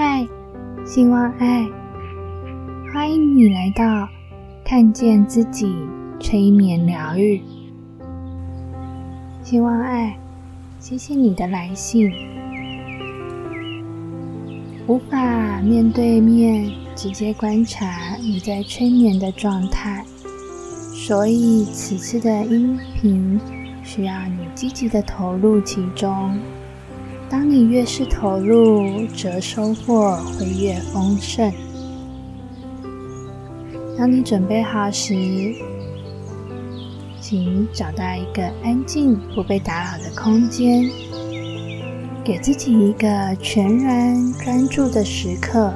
嗨，希望爱，欢迎你来到看见自己催眠疗愈。希望爱，谢谢你的来信。无法面对面直接观察你在催眠的状态，所以此次的音频需要你积极的投入其中。当你越是投入，则收获会越丰盛。当你准备好时，请找到一个安静、不被打扰的空间，给自己一个全然专注的时刻，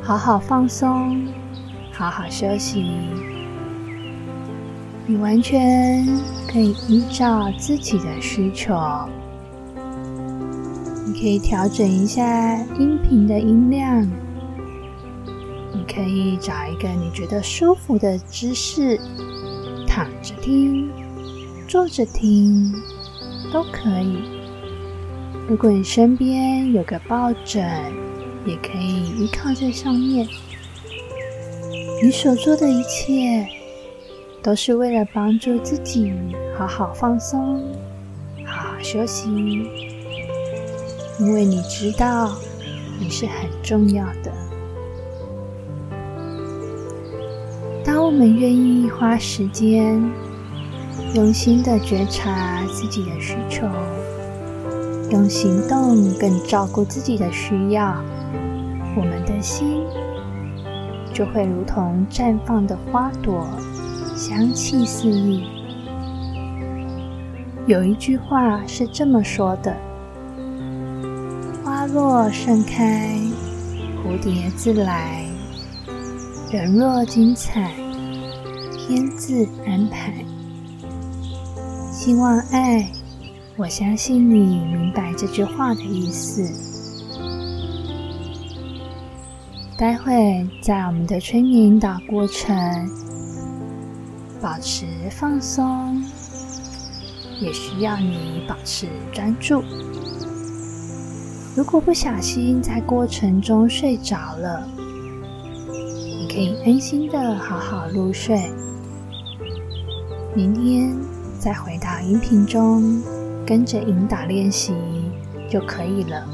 好好放松，好好休息。你完全可以依照自己的需求。你可以调整一下音频的音量，你可以找一个你觉得舒服的姿势，躺着听、坐着听都可以。如果你身边有个抱枕，也可以依靠在上面。你所做的一切，都是为了帮助自己好好放松、好好休息。因为你知道你是很重要的。当我们愿意花时间、用心的觉察自己的需求，用行动更照顾自己的需要，我们的心就会如同绽放的花朵，香气四溢。有一句话是这么说的。若盛开，蝴蝶自来；人若精彩，天自安排。希望爱，我相信你明白这句话的意思。待会在我们的催眠引导过程，保持放松，也需要你保持专注。如果不小心在过程中睡着了，你可以安心的好好入睡。明天再回到音频中，跟着引导练习就可以了。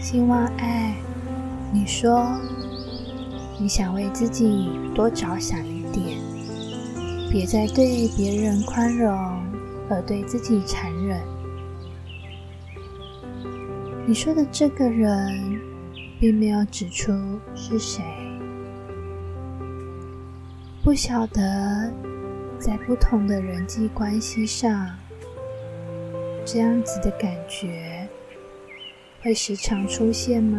希望爱，你说你想为自己多着想。别再对别人宽容，而对自己残忍。你说的这个人，并没有指出是谁。不晓得，在不同的人际关系上，这样子的感觉会时常出现吗？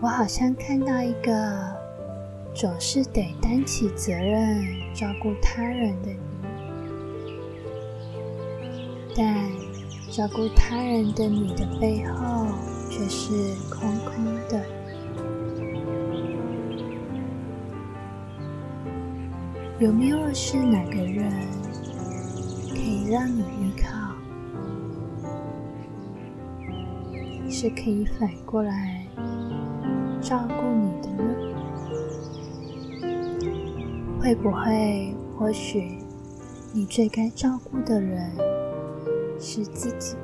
我好像看到一个。总是得担起责任照顾他人的你，但照顾他人的你的背后却是空空的。有没有是哪个人可以让你依靠？是可以反过来照顾你的呢？会不会？或许你最该照顾的人是自己。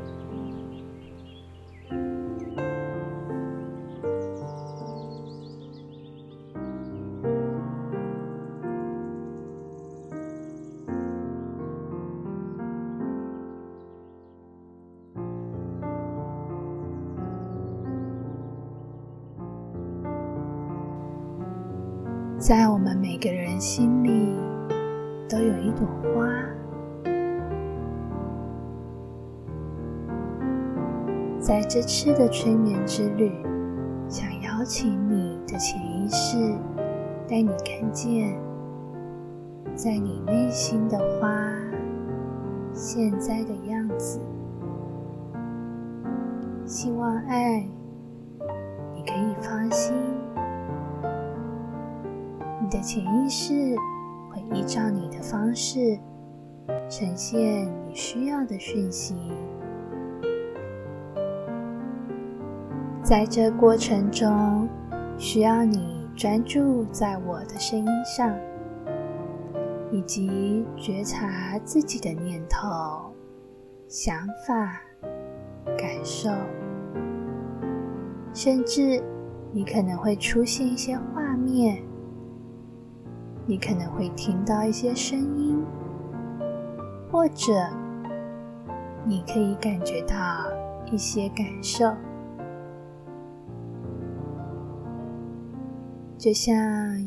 这次的催眠之旅，想邀请你的潜意识，带你看见，在你内心的花现在的样子。希望爱，你可以放心。你的潜意识会依照你的方式呈现你需要的讯息。在这过程中，需要你专注在我的声音上，以及觉察自己的念头、想法、感受，甚至你可能会出现一些画面，你可能会听到一些声音，或者你可以感觉到一些感受。就像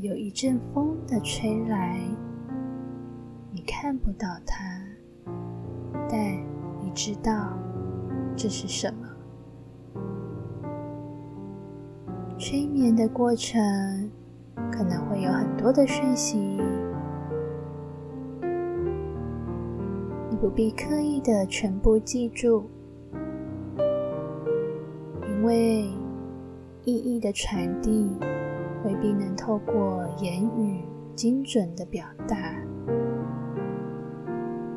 有一阵风的吹来，你看不到它，但你知道这是什么。催眠的过程可能会有很多的讯息，你不必刻意的全部记住，因为意义的传递。未必能透过言语精准的表达，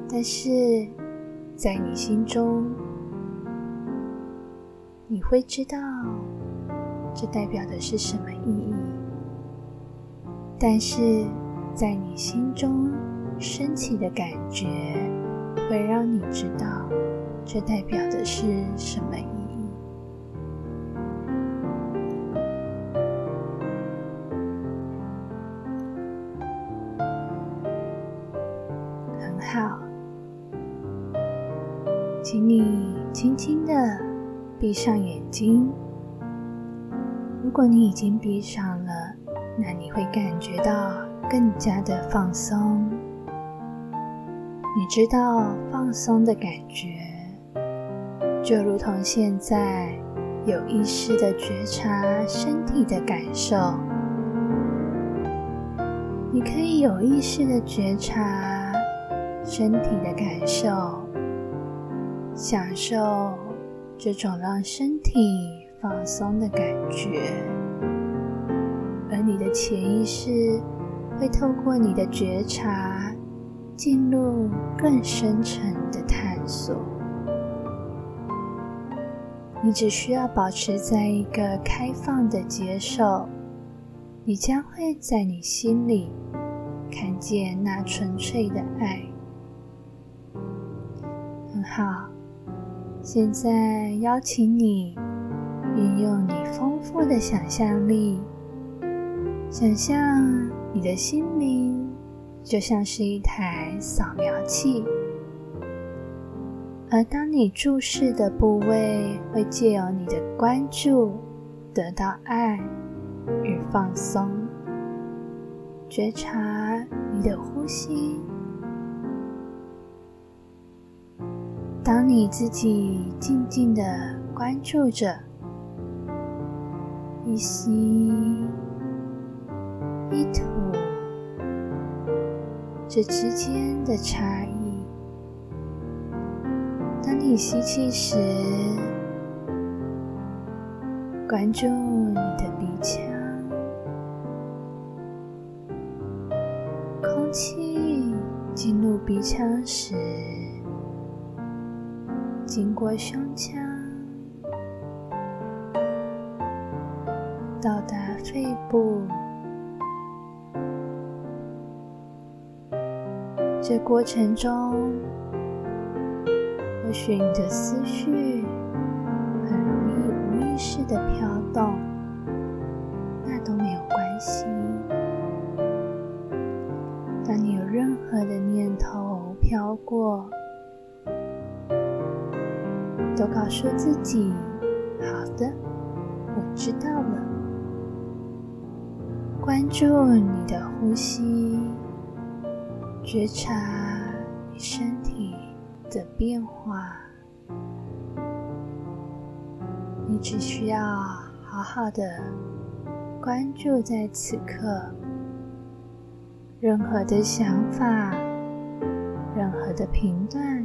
但是在你心中，你会知道这代表的是什么意义。但是在你心中升起的感觉，会让你知道这代表的是什么。好请你轻轻的闭上眼睛。如果你已经闭上了，那你会感觉到更加的放松。你知道放松的感觉，就如同现在有意识的觉察身体的感受。你可以有意识的觉察身体的感受。享受这种让身体放松的感觉，而你的潜意识会透过你的觉察进入更深层的探索。你只需要保持在一个开放的接受，你将会在你心里看见那纯粹的爱。好。现在邀请你运用你丰富的想象力，想象你的心灵就像是一台扫描器，而当你注视的部位会借由你的关注得到爱与放松，觉察你的呼吸。当你自己静静的关注着一吸一吐这之间的差异，当你吸气时，关注你的鼻腔，空气进入鼻腔时。经过胸腔，到达肺部。这过程中，或许你的思绪很容易无意识的飘动，告诉自己：“好的，我知道了。”关注你的呼吸，觉察你身体的变化。你只需要好好的关注在此刻，任何的想法、任何的评断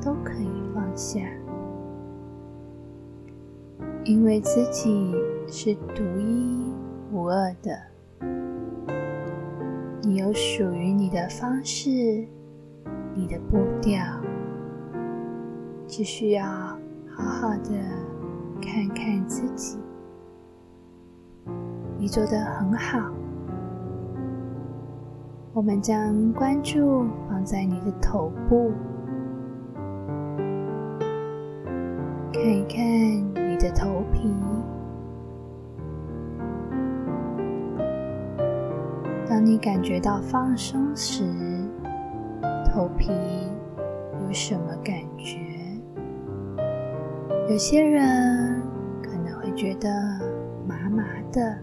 都可以放下。因为自己是独一无二的，你有属于你的方式，你的步调，只需要好好的看看自己。你做的很好。我们将关注放在你的头部，看一看的头皮。当你感觉到放松时，头皮有什么感觉？有些人可能会觉得麻麻的，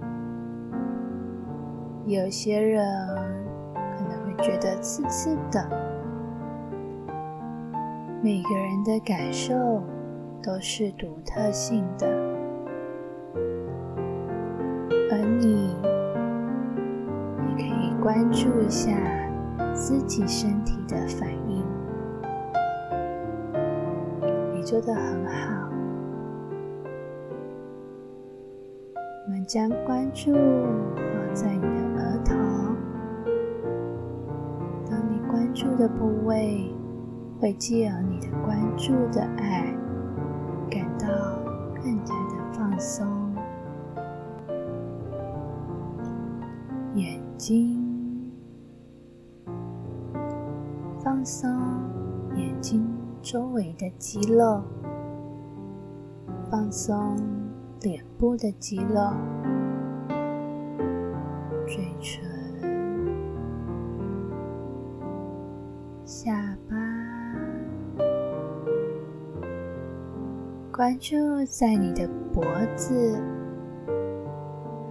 有些人可能会觉得刺刺的。每个人的感受都是独特性的，而你也可以。关注一下自己身体的反应，你做的很好。我们将关注放在你的额头，当你关注的部位会借由你的关注的爱，放松，眼睛。放松眼睛周围的肌肉，放松脸部的肌肉，嘴唇、下巴，关注在你的脖子，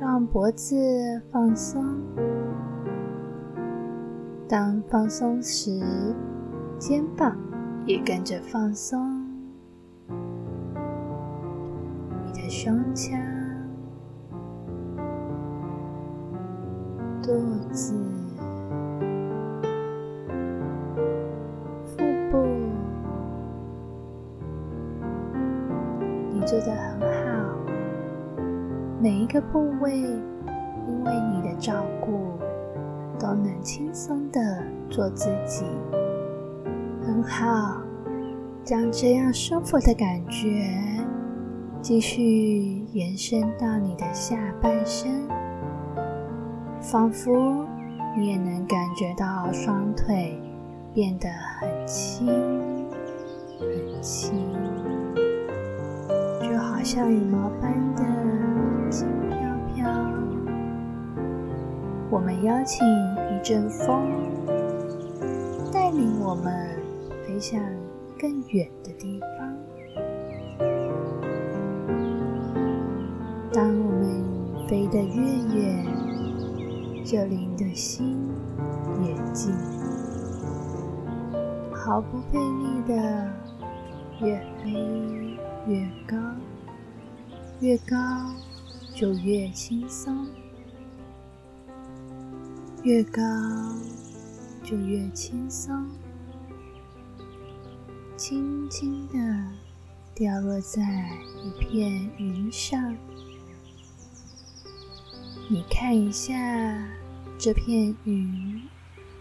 让脖子放松。当放松时，肩膀也跟着放松。你的胸腔、肚子、腹部，你做的很。每一个部位，因为你的照顾。都能轻松的做自己，很好。将这样舒服的感觉继续延伸到你的下半身，仿佛你也能感觉到双腿变得很轻很轻，就好像羽毛般的我们邀请一阵风，带领我们飞向更远的地方。当我们飞得越远，就离的心越近，毫不费力的越飞越高，越高就越轻松。越高就越轻松，轻轻的掉落在一片云上。你看一下这片云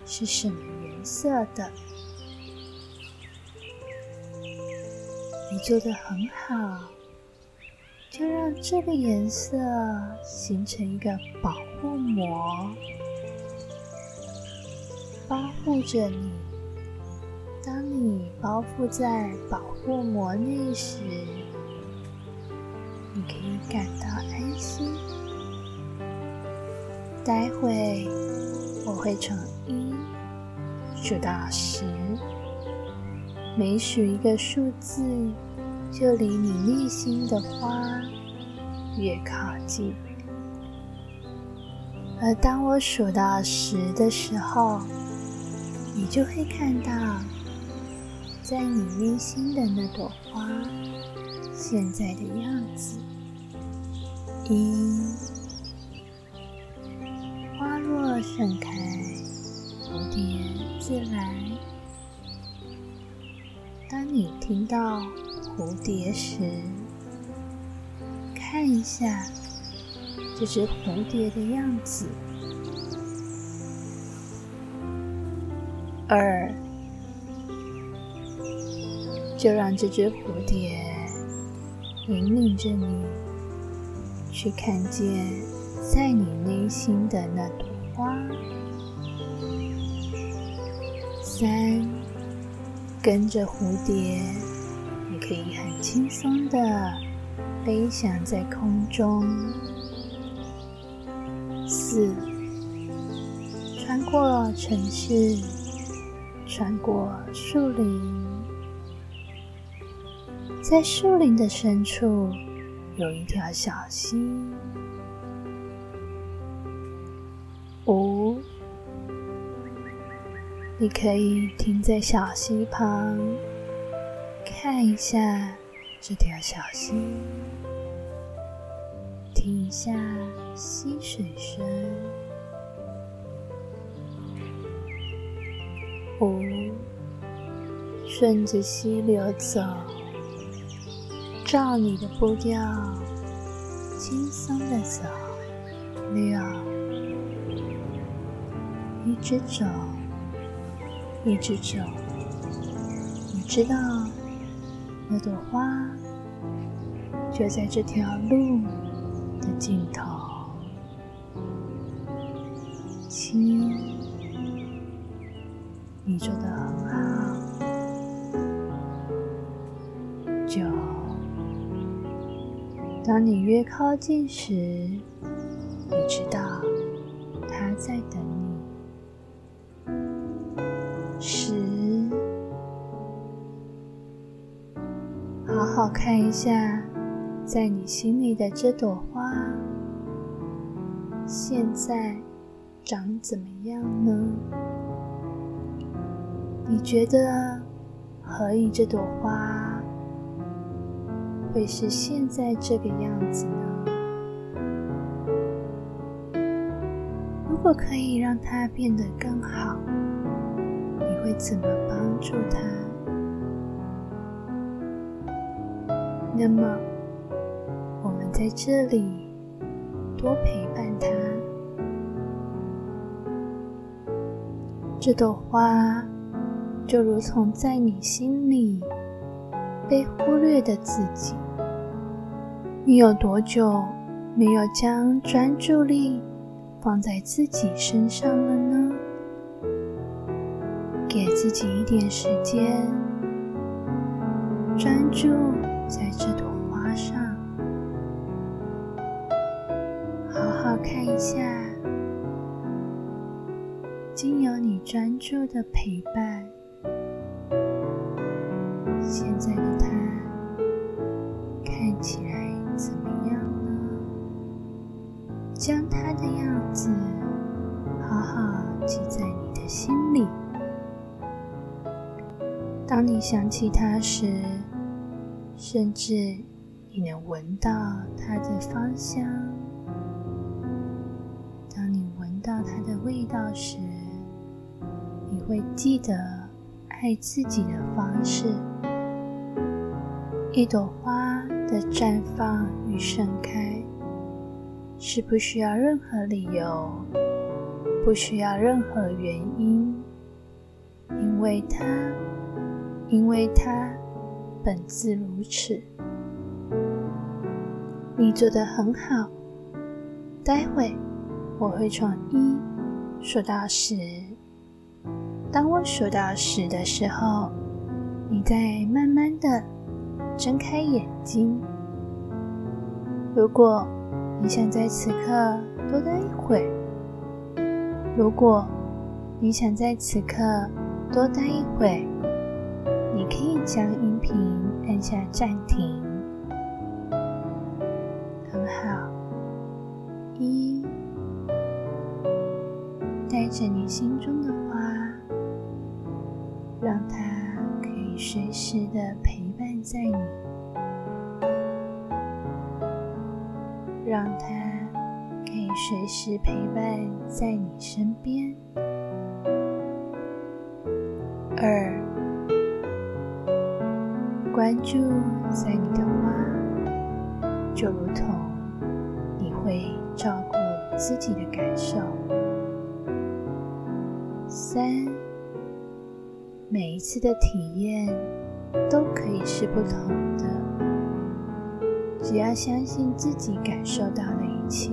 是什么颜色的？你做的很好，就让这个颜色形成一个保护膜。保护着你。当你包覆在保护膜内时，你可以感到安心。待会我会从一数到十，每数一个数字，就离你内心的花越靠近。而当我数到十的时候，你就会看到，在你内心的那朵花现在的样子。一，花若盛开，蝴蝶自来。当你听到蝴蝶时，看一下这只蝴蝶的样子。二，就让这只蝴蝶引领着你去看见在你内心的那朵花。三，跟着蝴蝶，你可以很轻松的飞翔在空中。四，穿过城市，穿过树林，在树林的深处有一条小溪。五，你可以停在小溪旁，看一下这条小溪。听一下溪水声，五，顺着溪流走，照你的步调，轻松的走。六，一直走，一直走，你知道那朵花就在这条路。的尽头，七，你做的很好。九，当你越靠近时，你知道他在等你。十，好好看一下。在你心里的这朵花，现在长怎么样呢？你觉得何以这朵花会是现在这个样子呢？如果可以让它变得更好，你会怎么帮助它？那么。我们在这里，多陪伴它。这朵花就如同在你心里被忽略的自己。你有多久没有将专注力放在自己身上了呢？给自己一点时间，专注在这朵花上。好好看一下，经由你专注的陪伴，现在的他看起来怎么样呢？将他的样子好好记在你的心里。当你想起他时，甚至你能闻到他的芳香。当你闻到它的味道时，你会记得爱自己的方式。一朵花的绽放与盛开，是不需要任何理由，不需要任何原因，因为它，因为它本自如此。你做的很好，待会。我会从一数到十。当我数到十的时候，你再慢慢的睁开眼睛。如果你想在此刻多待一会，如果你想在此刻多待一会，你可以将音频按下暂停。很好，一。带着你心中的花，让它可以随时的陪伴在你，让它可以随时陪伴在你身边。二，关注在你的花，就如同你会照顾自己的感受。三，每一次的体验都可以是不同的。只要相信自己感受到的一切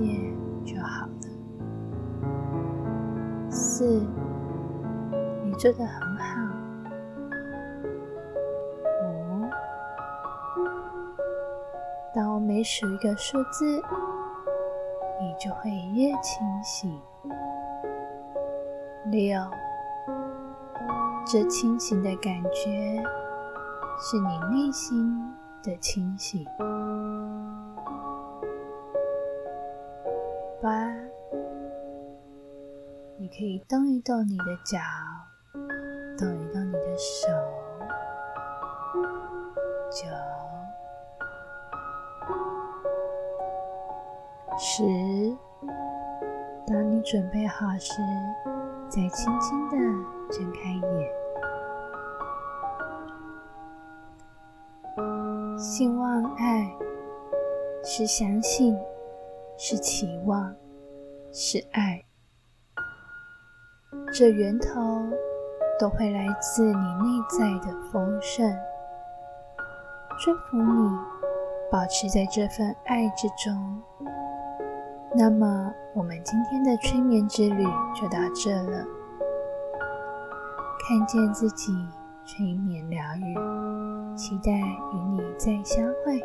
就好了。四，你做的很好。五，当我每数一个数字，你就会越清醒。六，这清醒的感觉是你内心的清醒。八，你可以动一动你的脚，动一动你的手。九，十，当你准备好时。再轻轻的睁开眼，希望爱是相信，是期望，是爱。这源头都会来自你内在的丰盛。祝福你保持在这份爱之中。那么，我们今天的催眠之旅就到这了。看见自己，催眠疗愈，期待与你再相会。